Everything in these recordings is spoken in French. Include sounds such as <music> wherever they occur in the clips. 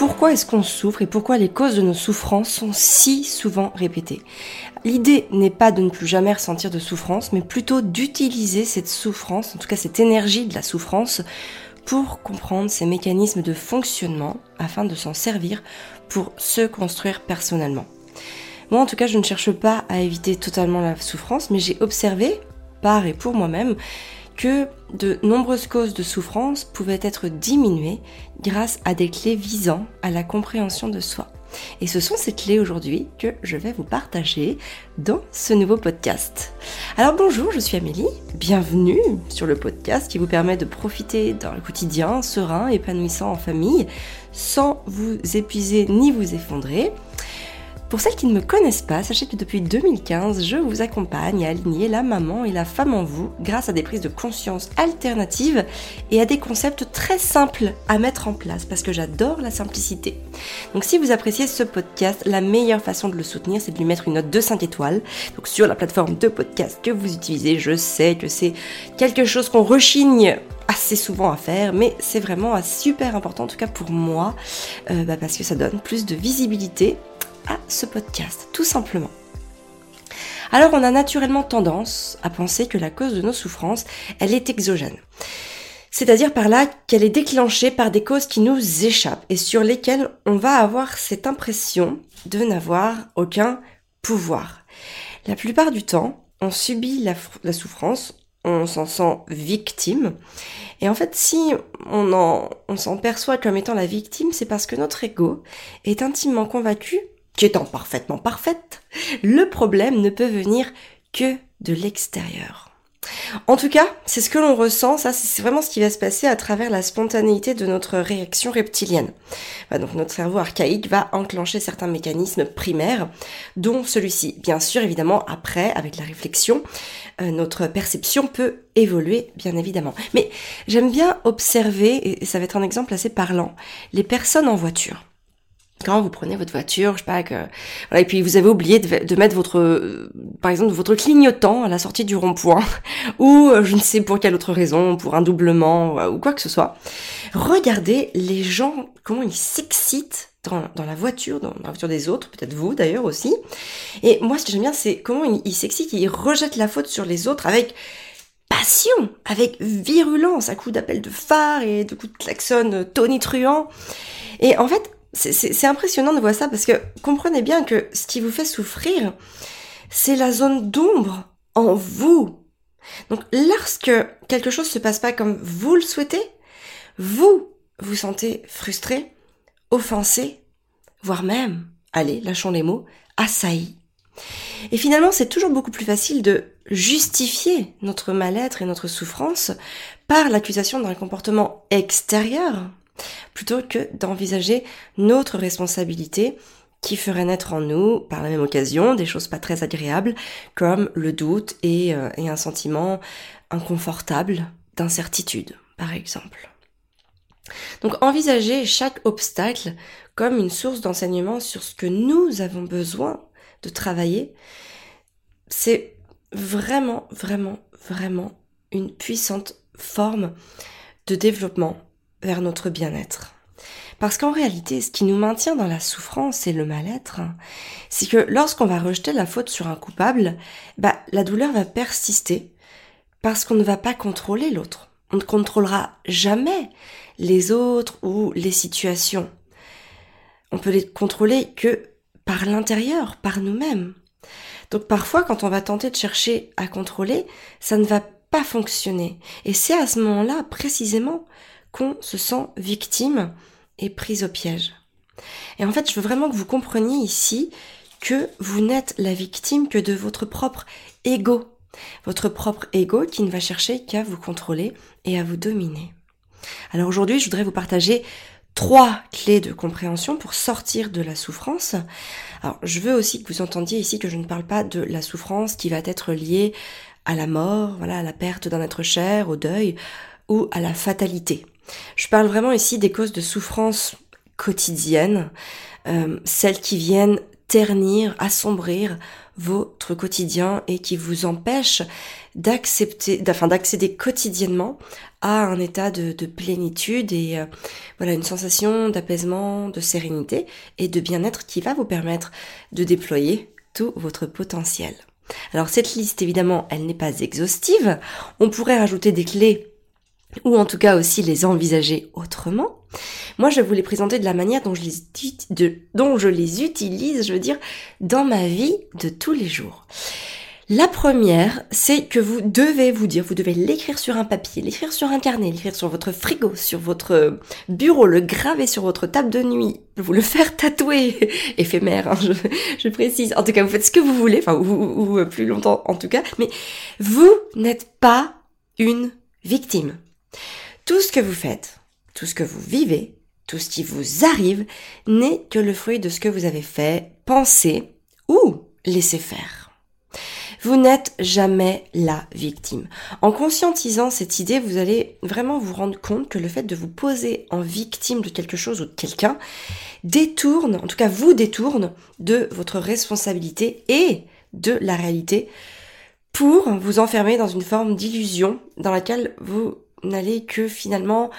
pourquoi est-ce qu'on souffre et pourquoi les causes de nos souffrances sont si souvent répétées? L'idée n'est pas de ne plus jamais ressentir de souffrance, mais plutôt d'utiliser cette souffrance, en tout cas cette énergie de la souffrance, pour comprendre ces mécanismes de fonctionnement afin de s'en servir pour se construire personnellement. Moi en tout cas je ne cherche pas à éviter totalement la souffrance, mais j'ai observé, par et pour moi-même, que de nombreuses causes de souffrance pouvaient être diminuées grâce à des clés visant à la compréhension de soi. Et ce sont ces clés aujourd'hui que je vais vous partager dans ce nouveau podcast. Alors bonjour, je suis Amélie, bienvenue sur le podcast qui vous permet de profiter d'un quotidien serein, épanouissant en famille, sans vous épuiser ni vous effondrer. Pour celles qui ne me connaissent pas, sachez que depuis 2015, je vous accompagne à aligner la maman et la femme en vous grâce à des prises de conscience alternatives et à des concepts très simples à mettre en place parce que j'adore la simplicité. Donc si vous appréciez ce podcast, la meilleure façon de le soutenir, c'est de lui mettre une note de 5 étoiles. Donc sur la plateforme de podcast que vous utilisez, je sais que c'est quelque chose qu'on rechigne assez souvent à faire, mais c'est vraiment super important, en tout cas pour moi, euh, bah, parce que ça donne plus de visibilité à ce podcast, tout simplement. Alors on a naturellement tendance à penser que la cause de nos souffrances, elle est exogène. C'est-à-dire par là qu'elle est déclenchée par des causes qui nous échappent et sur lesquelles on va avoir cette impression de n'avoir aucun pouvoir. La plupart du temps, on subit la, souffrance, on s'en sent victime. Et en fait, si on, on s'en perçoit comme étant la victime, c'est parce que notre ego est intimement convaincu qui étant parfaitement parfaite, le problème ne peut venir que de l'extérieur. En tout cas, c'est ce que l'on ressent, ça c'est vraiment ce qui va se passer à travers la spontanéité de notre réaction reptilienne. Bah, donc notre cerveau archaïque va enclencher certains mécanismes primaires, dont celui-ci. Bien sûr, évidemment, après, avec la réflexion, euh, notre perception peut évoluer, bien évidemment. Mais j'aime bien observer, et ça va être un exemple assez parlant, les personnes en voiture quand vous prenez votre voiture, je sais pas et puis vous avez oublié de, mettre votre euh, par exemple votre clignotant à la sortie du rond-point <laughs> ou euh, je ne sais pour quelle autre raison, pour un doublement ou quoi que ce soit. Regardez les gens comment ils s'excitent dans, dans, la voiture, dans la voiture des autres, peut-être vous d'ailleurs aussi. Et moi ce que j'aime bien c'est comment ils, s'excitent, ils rejettent la faute sur les autres avec passion, avec virulence, à coups d'appel de phare et de coups de klaxon tonitruant. Et en fait, c'est impressionnant de voir ça parce que comprenez bien que ce qui vous fait souffrir, c'est la zone d'ombre en vous. Donc lorsque quelque chose se passe pas comme vous le souhaitez, vous vous sentez frustré, offensé, voire même, allez, lâchons les mots, assailli. Et finalement, c'est toujours beaucoup plus facile de justifier notre mal-être et notre souffrance par l'accusation d'un comportement extérieur plutôt que d'envisager notre responsabilité qui ferait naître en nous, par la même occasion, des choses pas très agréables, comme le doute et, euh, et un sentiment inconfortable d'incertitude, par exemple. Donc envisager chaque obstacle comme une source d'enseignement sur ce que nous avons besoin de travailler, c'est vraiment, vraiment, vraiment une puissante forme de développement vers notre bien-être. Parce qu'en réalité, ce qui nous maintient dans la souffrance et le mal-être, c'est que lorsqu'on va rejeter la faute sur un coupable, bah, la douleur va persister parce qu'on ne va pas contrôler l'autre. On ne contrôlera jamais les autres ou les situations. On peut les contrôler que par l'intérieur, par nous-mêmes. Donc parfois, quand on va tenter de chercher à contrôler, ça ne va pas fonctionner. Et c'est à ce moment-là, précisément, qu'on se sent victime et prise au piège. Et en fait, je veux vraiment que vous compreniez ici que vous n'êtes la victime que de votre propre ego. Votre propre ego qui ne va chercher qu'à vous contrôler et à vous dominer. Alors aujourd'hui, je voudrais vous partager trois clés de compréhension pour sortir de la souffrance. Alors, je veux aussi que vous entendiez ici que je ne parle pas de la souffrance qui va être liée à la mort, voilà, à la perte d'un être cher, au deuil ou à la fatalité. Je parle vraiment ici des causes de souffrance quotidiennes, euh, celles qui viennent ternir, assombrir votre quotidien et qui vous empêchent d'accepter, enfin d'accéder quotidiennement à un état de, plénitude et euh, voilà une sensation d'apaisement, de sérénité et de bien-être qui va vous permettre de déployer tout votre potentiel. Alors cette liste évidemment elle n'est pas exhaustive, on pourrait rajouter des clés ou en tout cas aussi les envisager autrement. Moi, je vais vous les présenter de la manière dont je les, utilise, je veux dire, dans ma vie de tous les jours. La première, c'est que vous devez vous dire, vous devez l'écrire sur un papier, l'écrire sur un carnet, l'écrire sur votre frigo, sur votre bureau, le graver sur votre table de nuit, vous le faire tatouer, <laughs> éphémère, hein, je, précise. En tout cas, vous faites ce que vous voulez, enfin, ou plus longtemps en tout cas, mais vous n'êtes pas une victime. Tout ce que vous faites, tout ce que vous vivez, tout ce qui vous arrive n'est que le fruit de ce que vous avez fait, pensé ou laissé faire. Vous n'êtes jamais la victime. En conscientisant cette idée, vous allez vraiment vous rendre compte que le fait de vous poser en victime de quelque chose ou de quelqu'un détourne, en tout cas vous détourne de votre responsabilité et de la réalité pour vous enfermer dans une forme d'illusion dans laquelle vous n'allez que finalement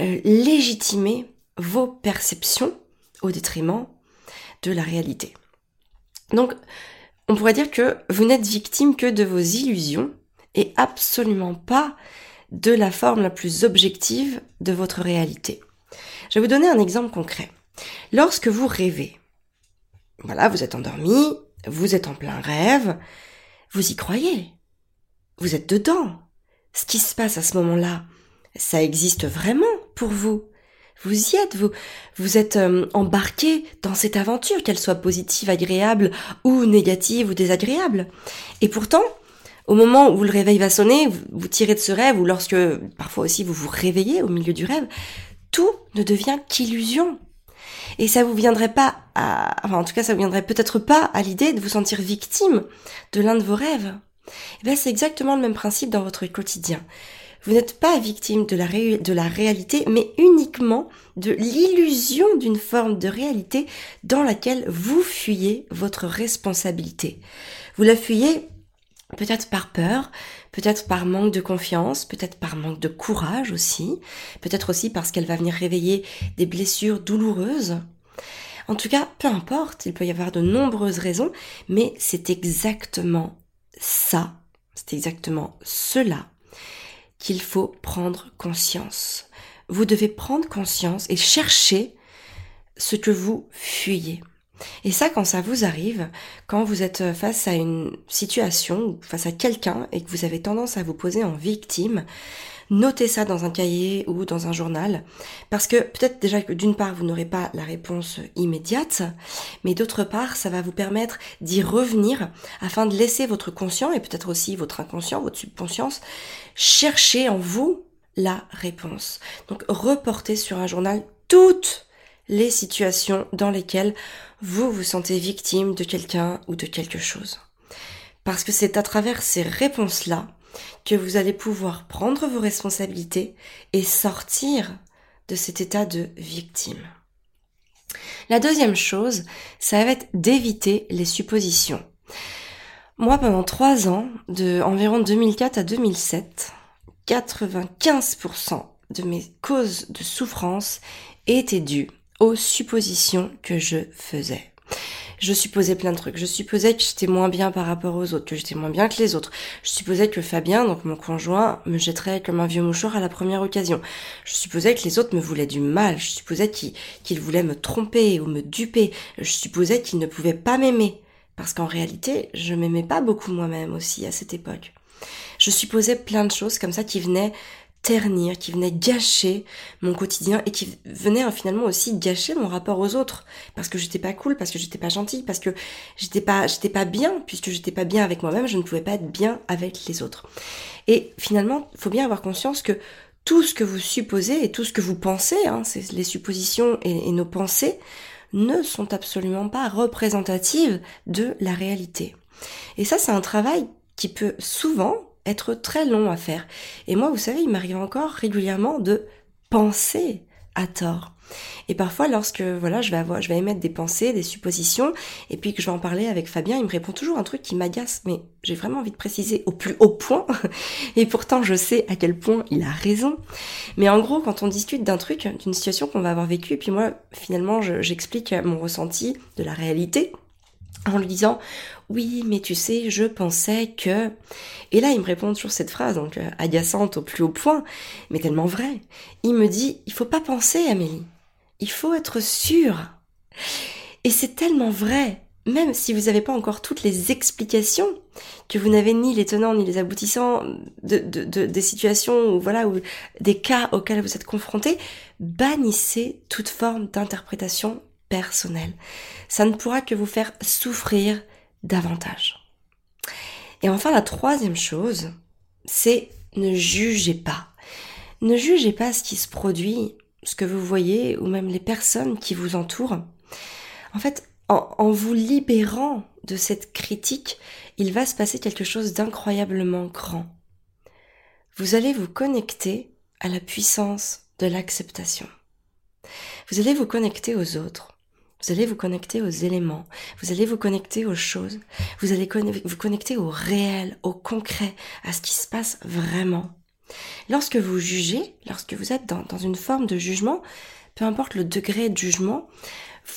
euh, légitimer vos perceptions au détriment de la réalité. Donc, on pourrait dire que vous n'êtes victime que de vos illusions et absolument pas de la forme la plus objective de votre réalité. Je vais vous donner un exemple concret. Lorsque vous rêvez, voilà, vous êtes endormi, vous êtes en plein rêve, vous y croyez, vous êtes dedans, ce qui se passe à ce moment-là, ça existe vraiment pour vous. Vous y êtes, vous, vous êtes euh, embarqué dans cette aventure, qu'elle soit positive, agréable ou négative ou désagréable. Et pourtant, au moment où le réveil va sonner, vous, tirez de ce rêve ou lorsque parfois aussi vous vous réveillez au milieu du rêve, tout ne devient qu'illusion. Et ça vous viendrait pas à, enfin en tout cas ça vous viendrait peut-être pas à l'idée de vous sentir victime de l'un de vos rêves. Eh c'est exactement le même principe dans votre quotidien. Vous n'êtes pas victime de la réalité, mais uniquement de l'illusion d'une forme de réalité dans laquelle vous fuyez votre responsabilité. Vous la fuyez peut-être par peur, peut-être par manque de confiance, peut-être par manque de courage aussi, peut-être aussi parce qu'elle va venir réveiller des blessures douloureuses. En tout cas, peu importe, il peut y avoir de nombreuses raisons, mais c'est exactement ça, c'est exactement cela qu'il faut prendre conscience. Vous devez prendre conscience et chercher ce que vous fuyez. Et ça, quand ça vous arrive, quand vous êtes face à une situation, face à quelqu'un et que vous avez tendance à vous poser en victime, notez ça dans un cahier ou dans un journal, parce que peut-être déjà que d'une part vous n'aurez pas la réponse immédiate, mais d'autre part ça va vous permettre d'y revenir afin de laisser votre conscient et peut-être aussi votre inconscient, votre subconscience, chercher en vous la réponse. Donc reportez sur un journal toutes les situations dans lesquelles vous vous sentez victime de quelqu'un ou de quelque chose. Parce que c'est à travers ces réponses-là que vous allez pouvoir prendre vos responsabilités et sortir de cet état de victime. La deuxième chose, ça va être d'éviter les suppositions. Moi, pendant trois ans, de environ 2004 à 2007, 95% de mes causes de souffrance étaient dues aux suppositions que je faisais je supposais plein de trucs. Je supposais que j'étais moins bien par rapport aux autres, que j'étais moins bien que les autres. Je supposais que Fabien, donc mon conjoint, me jetterait comme un vieux mouchoir à la première occasion. Je supposais que les autres me voulaient du mal. Je supposais qu'ils voulaient me tromper ou me duper. Je supposais qu'ils ne pouvaient pas m'aimer. Parce qu'en réalité, je m'aimais pas beaucoup moi-même aussi à cette époque. Je supposais plein de choses comme ça qui venaient ternir, qui venait gâcher mon quotidien et qui venait hein, finalement aussi gâcher mon rapport aux autres parce que j'étais pas cool, parce que j'étais pas gentille, parce que j'étais pas j'étais pas bien puisque j'étais pas bien avec moi-même, je ne pouvais pas être bien avec les autres. Et finalement, il faut bien avoir conscience que tout ce que vous supposez et tout ce que vous pensez, hein, c'est les suppositions et, et nos pensées, ne sont absolument pas représentatives de la réalité. Et ça, c'est un travail qui peut souvent être très long à faire. Et moi, vous savez, il m'arrive encore régulièrement de penser à tort. Et parfois, lorsque voilà, je vais avoir, je vais émettre des pensées, des suppositions, et puis que je vais en parler avec Fabien, il me répond toujours un truc qui m'agace, mais j'ai vraiment envie de préciser au plus haut point. <laughs> Et pourtant, je sais à quel point il a raison. Mais en gros, quand on discute d'un truc, d'une situation qu'on va avoir vécue, puis moi, finalement, j'explique mon ressenti de la réalité, en lui disant oui mais tu sais je pensais que et là il me répond toujours cette phrase donc euh, agaçante au plus haut point mais tellement vrai il me dit il faut pas penser Amélie il faut être sûr. Et c'est tellement vrai, même si vous n'avez pas encore toutes les explications, que vous n'avez ni les tenants ni les aboutissants de, des situations ou voilà ou des cas auxquels vous êtes confrontés, bannissez toute forme d'interprétation personnelle. Ça ne pourra que vous faire souffrir davantage. Et enfin, la troisième chose, c'est ne jugez pas. Ne jugez pas ce qui se produit ce que vous voyez ou même les personnes qui vous entourent. En fait, en, vous libérant de cette critique, il va se passer quelque chose d'incroyablement grand. Vous allez vous connecter à la puissance de l'acceptation. Vous allez vous connecter aux autres. Vous allez vous connecter aux éléments, vous allez vous connecter aux choses, vous allez vous connecter au réel, au concret, à ce qui se passe vraiment. Lorsque vous jugez, lorsque vous êtes dans, une forme de jugement, peu importe le degré de jugement,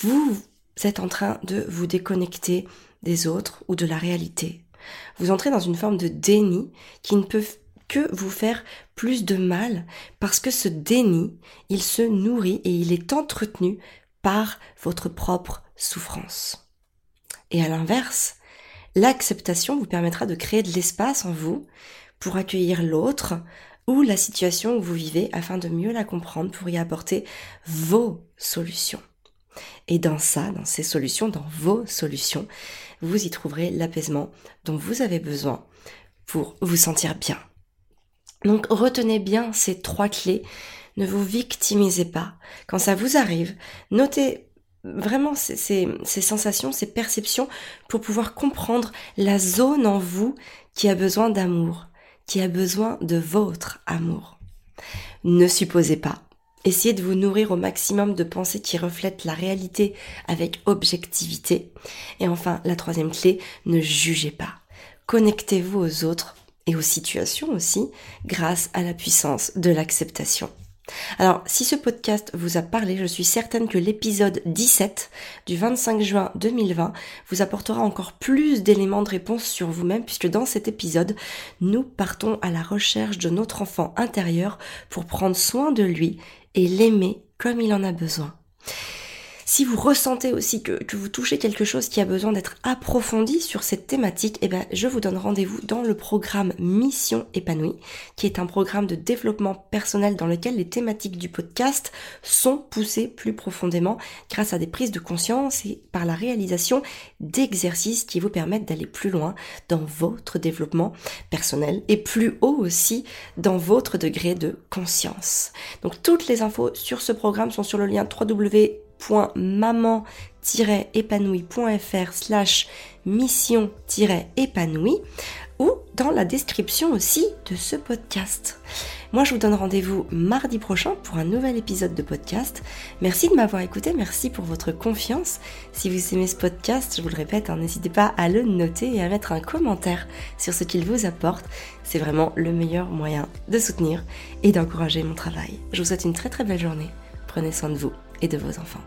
vous êtes en train de vous déconnecter des autres ou de la réalité. Vous entrez dans une forme de déni qui ne peut que vous faire plus de mal parce que ce déni, il se nourrit et il est entretenu par votre propre souffrance. Et à l'inverse, l'acceptation vous permettra de créer de l'espace en vous pour accueillir l'autre ou la situation où vous vivez afin de mieux la comprendre pour y apporter vos solutions. Et dans ça, dans ces solutions, dans vos solutions, vous y trouverez l'apaisement dont vous avez besoin pour vous sentir bien. Donc retenez bien ces trois clés. Ne vous victimisez pas. Quand ça vous arrive, notez vraiment ces, sensations, ces perceptions pour pouvoir comprendre la zone en vous qui a besoin d'amour, qui a besoin de votre amour. Ne supposez pas. Essayez de vous nourrir au maximum de pensées qui reflètent la réalité avec objectivité. Et enfin, la troisième clé, ne jugez pas. Connectez-vous aux autres et aux situations aussi grâce à la puissance de l'acceptation. Alors, si ce podcast vous a parlé, je suis certaine que l'épisode 17 du 25 juin 2020 vous apportera encore plus d'éléments de réponse sur vous-même puisque dans cet épisode, nous partons à la recherche de notre enfant intérieur pour prendre soin de lui et l'aimer comme il en a besoin. Si vous ressentez aussi que, vous touchez quelque chose qui a besoin d'être approfondi sur cette thématique, eh ben, je vous donne rendez-vous dans le programme Mission épanouie, qui est un programme de développement personnel dans lequel les thématiques du podcast sont poussées plus profondément grâce à des prises de conscience et par la réalisation d'exercices qui vous permettent d'aller plus loin dans votre développement personnel et plus haut aussi dans votre degré de conscience. Donc toutes les infos sur ce programme sont sur le lien www maman-épanouie.fr slash mission-épanouie ou dans la description aussi de ce podcast. Moi, je vous donne rendez-vous mardi prochain pour un nouvel épisode de podcast. Merci de m'avoir écouté, merci pour votre confiance. Si vous aimez ce podcast, je vous le répète, hein, n'hésitez pas à le noter et à mettre un commentaire sur ce qu'il vous apporte. C'est vraiment le meilleur moyen de soutenir et d'encourager mon travail. Je vous souhaite une très très belle journée. Prenez soin de vous et de vos enfants.